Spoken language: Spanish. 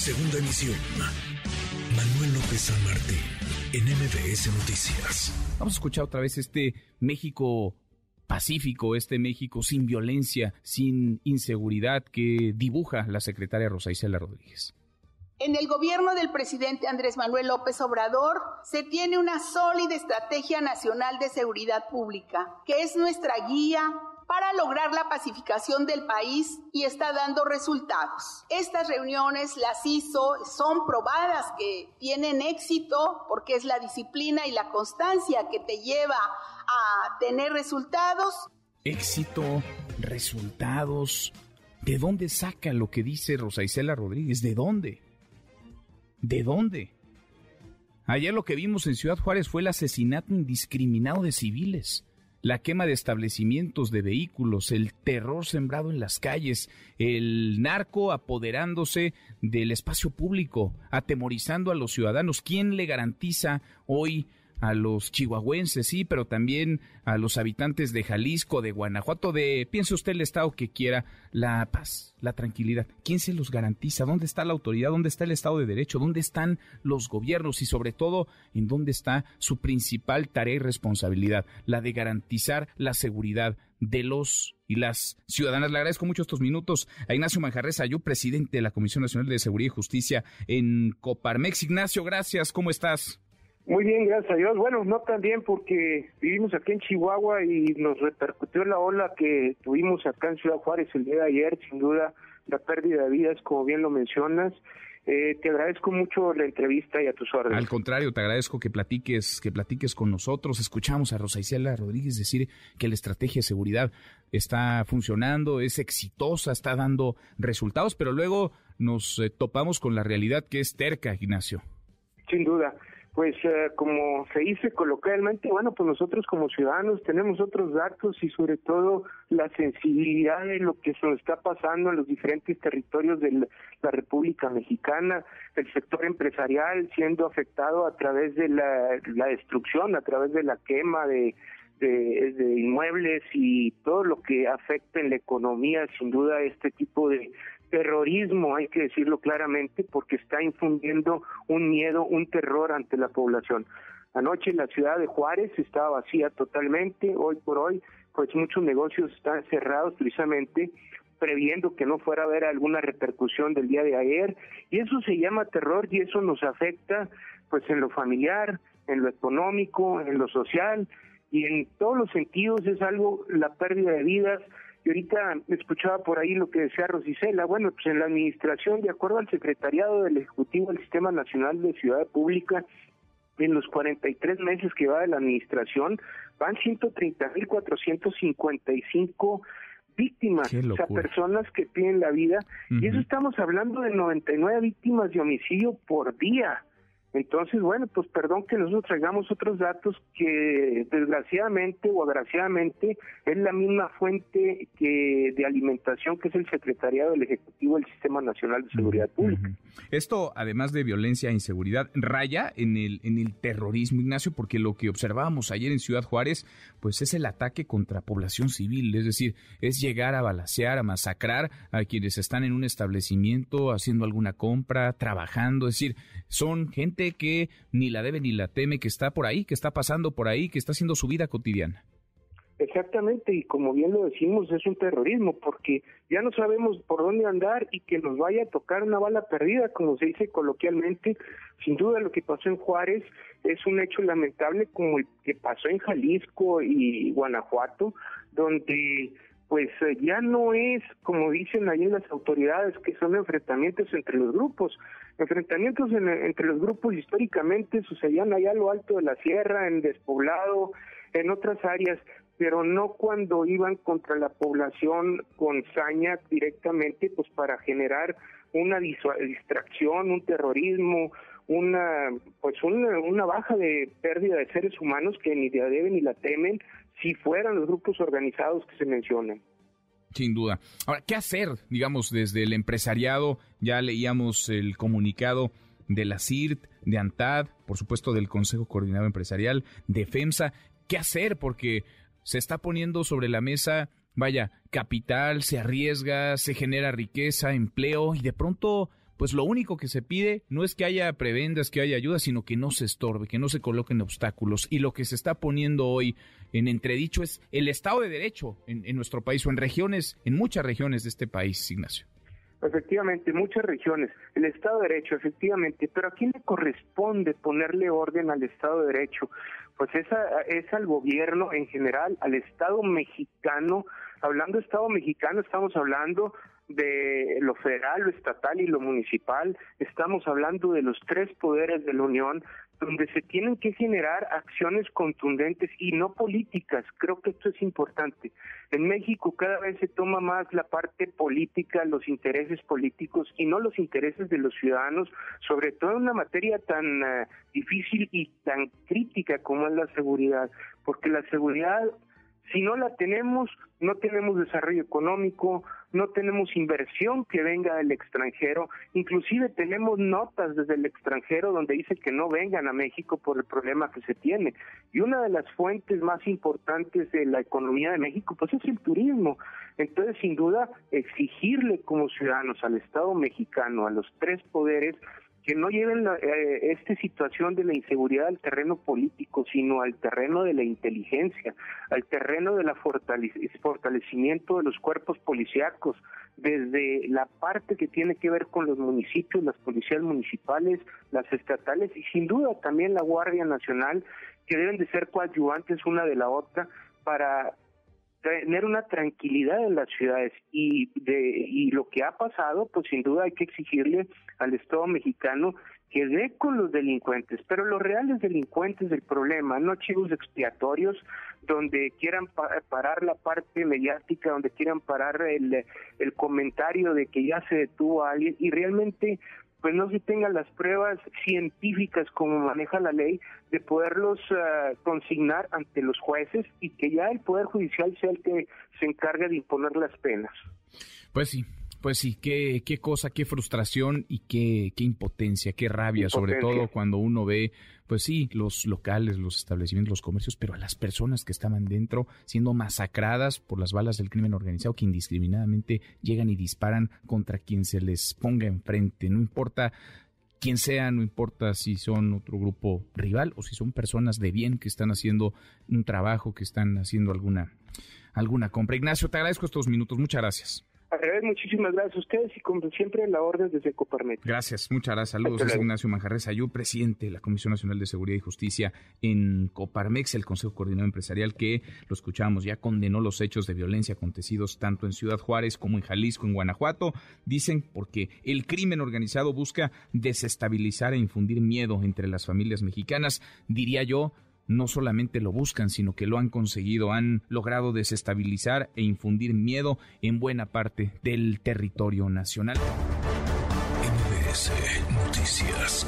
Segunda emisión. Manuel López San Martín, en MBS Noticias. Vamos a escuchar otra vez este México pacífico, este México sin violencia, sin inseguridad que dibuja la secretaria Rosa Isela Rodríguez. En el gobierno del presidente Andrés Manuel López Obrador se tiene una sólida estrategia nacional de seguridad pública, que es nuestra guía para lograr la pacificación del país y está dando resultados. Estas reuniones las hizo, son probadas que tienen éxito porque es la disciplina y la constancia que te lleva a tener resultados. Éxito, resultados. ¿De dónde saca lo que dice Rosa Isela Rodríguez? ¿De dónde? ¿De dónde? Ayer lo que vimos en Ciudad Juárez fue el asesinato indiscriminado de civiles, la quema de establecimientos, de vehículos, el terror sembrado en las calles, el narco apoderándose del espacio público, atemorizando a los ciudadanos. ¿Quién le garantiza hoy a los chihuahuenses, sí, pero también a los habitantes de Jalisco, de Guanajuato, de, piense usted el Estado que quiera, la paz, la tranquilidad. ¿Quién se los garantiza? ¿Dónde está la autoridad? ¿Dónde está el Estado de Derecho? ¿Dónde están los gobiernos? Y sobre todo, ¿en dónde está su principal tarea y responsabilidad? La de garantizar la seguridad de los y las ciudadanas. Le agradezco mucho estos minutos a Ignacio Manjarres Ayú, presidente de la Comisión Nacional de Seguridad y Justicia en Coparmex. Ignacio, gracias. ¿Cómo estás? Muy bien, gracias a Dios. Bueno, no tan bien porque vivimos aquí en Chihuahua y nos repercutió la ola que tuvimos acá en Ciudad Juárez el día de ayer, sin duda, la pérdida de vidas, como bien lo mencionas. Eh, te agradezco mucho la entrevista y a tus órdenes. Al contrario, te agradezco que platiques, que platiques con nosotros. Escuchamos a Rosa Isela Rodríguez decir que la estrategia de seguridad está funcionando, es exitosa, está dando resultados, pero luego nos eh, topamos con la realidad que es terca, Ignacio. Sin duda pues eh, como se dice coloquialmente, bueno, pues nosotros como ciudadanos tenemos otros datos y sobre todo la sensibilidad de lo que se nos está pasando en los diferentes territorios de la República Mexicana, el sector empresarial siendo afectado a través de la, destrucción, a través de la quema de, de, de, inmuebles y todo lo que afecta en la economía, sin duda este tipo de, terrorismo, hay que decirlo claramente, porque está infundiendo un miedo, un terror ante la población. Anoche la ciudad de Juárez estaba vacía totalmente, hoy por hoy, pues muchos negocios están cerrados precisamente previendo que no fuera a haber alguna repercusión del día de ayer, y eso se llama terror y eso nos afecta pues en lo familiar, en lo económico, en lo social, y en todos los sentidos es algo, la pérdida de vidas, y ahorita escuchaba por ahí lo que decía Rosicela, bueno, pues en la administración, de acuerdo al secretariado del Ejecutivo del Sistema Nacional de Ciudad Pública, en los 43 meses que va de la administración, van 130.455 víctimas, o sea, personas que tienen la vida, y eso estamos hablando de 99 víctimas de homicidio por día. Entonces, bueno, pues perdón que nosotros traigamos otros datos que desgraciadamente o agraciadamente es la misma fuente que de alimentación que es el Secretariado del Ejecutivo del Sistema Nacional de Seguridad Pública. Esto, además de violencia e inseguridad, raya en el, en el terrorismo, Ignacio, porque lo que observábamos ayer en Ciudad Juárez, pues es el ataque contra población civil, es decir, es llegar a balacear, a masacrar a quienes están en un establecimiento haciendo alguna compra, trabajando, es decir, son gente que ni la debe ni la teme, que está por ahí, que está pasando por ahí, que está haciendo su vida cotidiana. Exactamente, y como bien lo decimos, es un terrorismo, porque ya no sabemos por dónde andar y que nos vaya a tocar una bala perdida, como se dice coloquialmente. Sin duda lo que pasó en Juárez es un hecho lamentable como el que pasó en Jalisco y Guanajuato, donde pues eh, ya no es, como dicen ahí las autoridades, que son enfrentamientos entre los grupos. Enfrentamientos entre los grupos históricamente sucedían allá a lo alto de la sierra, en despoblado, en otras áreas, pero no cuando iban contra la población con saña directamente, pues para generar una distracción, un terrorismo, una pues una, una baja de pérdida de seres humanos que ni la deben ni la temen si fueran los grupos organizados que se mencionan. Sin duda. Ahora, ¿qué hacer, digamos, desde el empresariado? Ya leíamos el comunicado de la CIRT, de ANTAD, por supuesto del Consejo Coordinado Empresarial, de FEMSA. ¿Qué hacer? Porque se está poniendo sobre la mesa, vaya, capital, se arriesga, se genera riqueza, empleo y de pronto pues lo único que se pide no es que haya prebendas, que haya ayuda, sino que no se estorbe, que no se coloquen obstáculos. Y lo que se está poniendo hoy en entredicho es el Estado de Derecho en, en nuestro país o en regiones, en muchas regiones de este país, Ignacio. Efectivamente, muchas regiones, el Estado de Derecho, efectivamente, pero ¿a quién le corresponde ponerle orden al Estado de Derecho? Pues es, es al gobierno en general, al Estado mexicano. Hablando de Estado mexicano, estamos hablando de lo federal, lo estatal y lo municipal. Estamos hablando de los tres poderes de la Unión, donde se tienen que generar acciones contundentes y no políticas. Creo que esto es importante. En México cada vez se toma más la parte política, los intereses políticos y no los intereses de los ciudadanos, sobre todo en una materia tan eh, difícil y tan crítica como es la seguridad, porque la seguridad si no la tenemos, no tenemos desarrollo económico, no tenemos inversión que venga del extranjero, inclusive tenemos notas desde el extranjero donde dice que no vengan a México por el problema que se tiene. Y una de las fuentes más importantes de la economía de México pues es el turismo. Entonces, sin duda, exigirle como ciudadanos al Estado mexicano, a los tres poderes, que no lleven eh, esta situación de la inseguridad al terreno político, sino al terreno de la inteligencia, al terreno del fortalecimiento de los cuerpos policíacos, desde la parte que tiene que ver con los municipios, las policías municipales, las estatales y sin duda también la Guardia Nacional, que deben de ser coadyuvantes una de la otra para tener una tranquilidad en las ciudades. Y de y lo que ha pasado pues sin duda hay que exigirle al Estado mexicano que dé con los delincuentes, pero los reales delincuentes del problema, no chivos expiatorios donde quieran parar la parte mediática, donde quieran parar el, el comentario de que ya se detuvo a alguien y realmente pues no se tengan las pruebas científicas como maneja la ley de poderlos eh, consignar ante los jueces y que ya el Poder Judicial sea el que se encargue de imponer las penas. Pues sí, pues sí, qué, qué cosa, qué frustración y qué, qué impotencia, qué rabia, sobre todo cuando uno ve, pues sí, los locales, los establecimientos, los comercios, pero a las personas que estaban dentro siendo masacradas por las balas del crimen organizado que indiscriminadamente llegan y disparan contra quien se les ponga enfrente, no importa quién sea, no importa si son otro grupo rival o si son personas de bien que están haciendo un trabajo, que están haciendo alguna, alguna compra. Ignacio, te agradezco estos minutos, muchas gracias muchísimas gracias a ustedes y como siempre la orden desde Coparmex. Gracias, muchas gracias. Saludos, es Ignacio Manjarres Ayú, presidente de la Comisión Nacional de Seguridad y Justicia en Coparmex, el Consejo Coordinador Empresarial que, lo escuchamos, ya condenó los hechos de violencia acontecidos tanto en Ciudad Juárez como en Jalisco, en Guanajuato. Dicen porque el crimen organizado busca desestabilizar e infundir miedo entre las familias mexicanas, diría yo, no solamente lo buscan, sino que lo han conseguido, han logrado desestabilizar e infundir miedo en buena parte del territorio nacional. Noticias.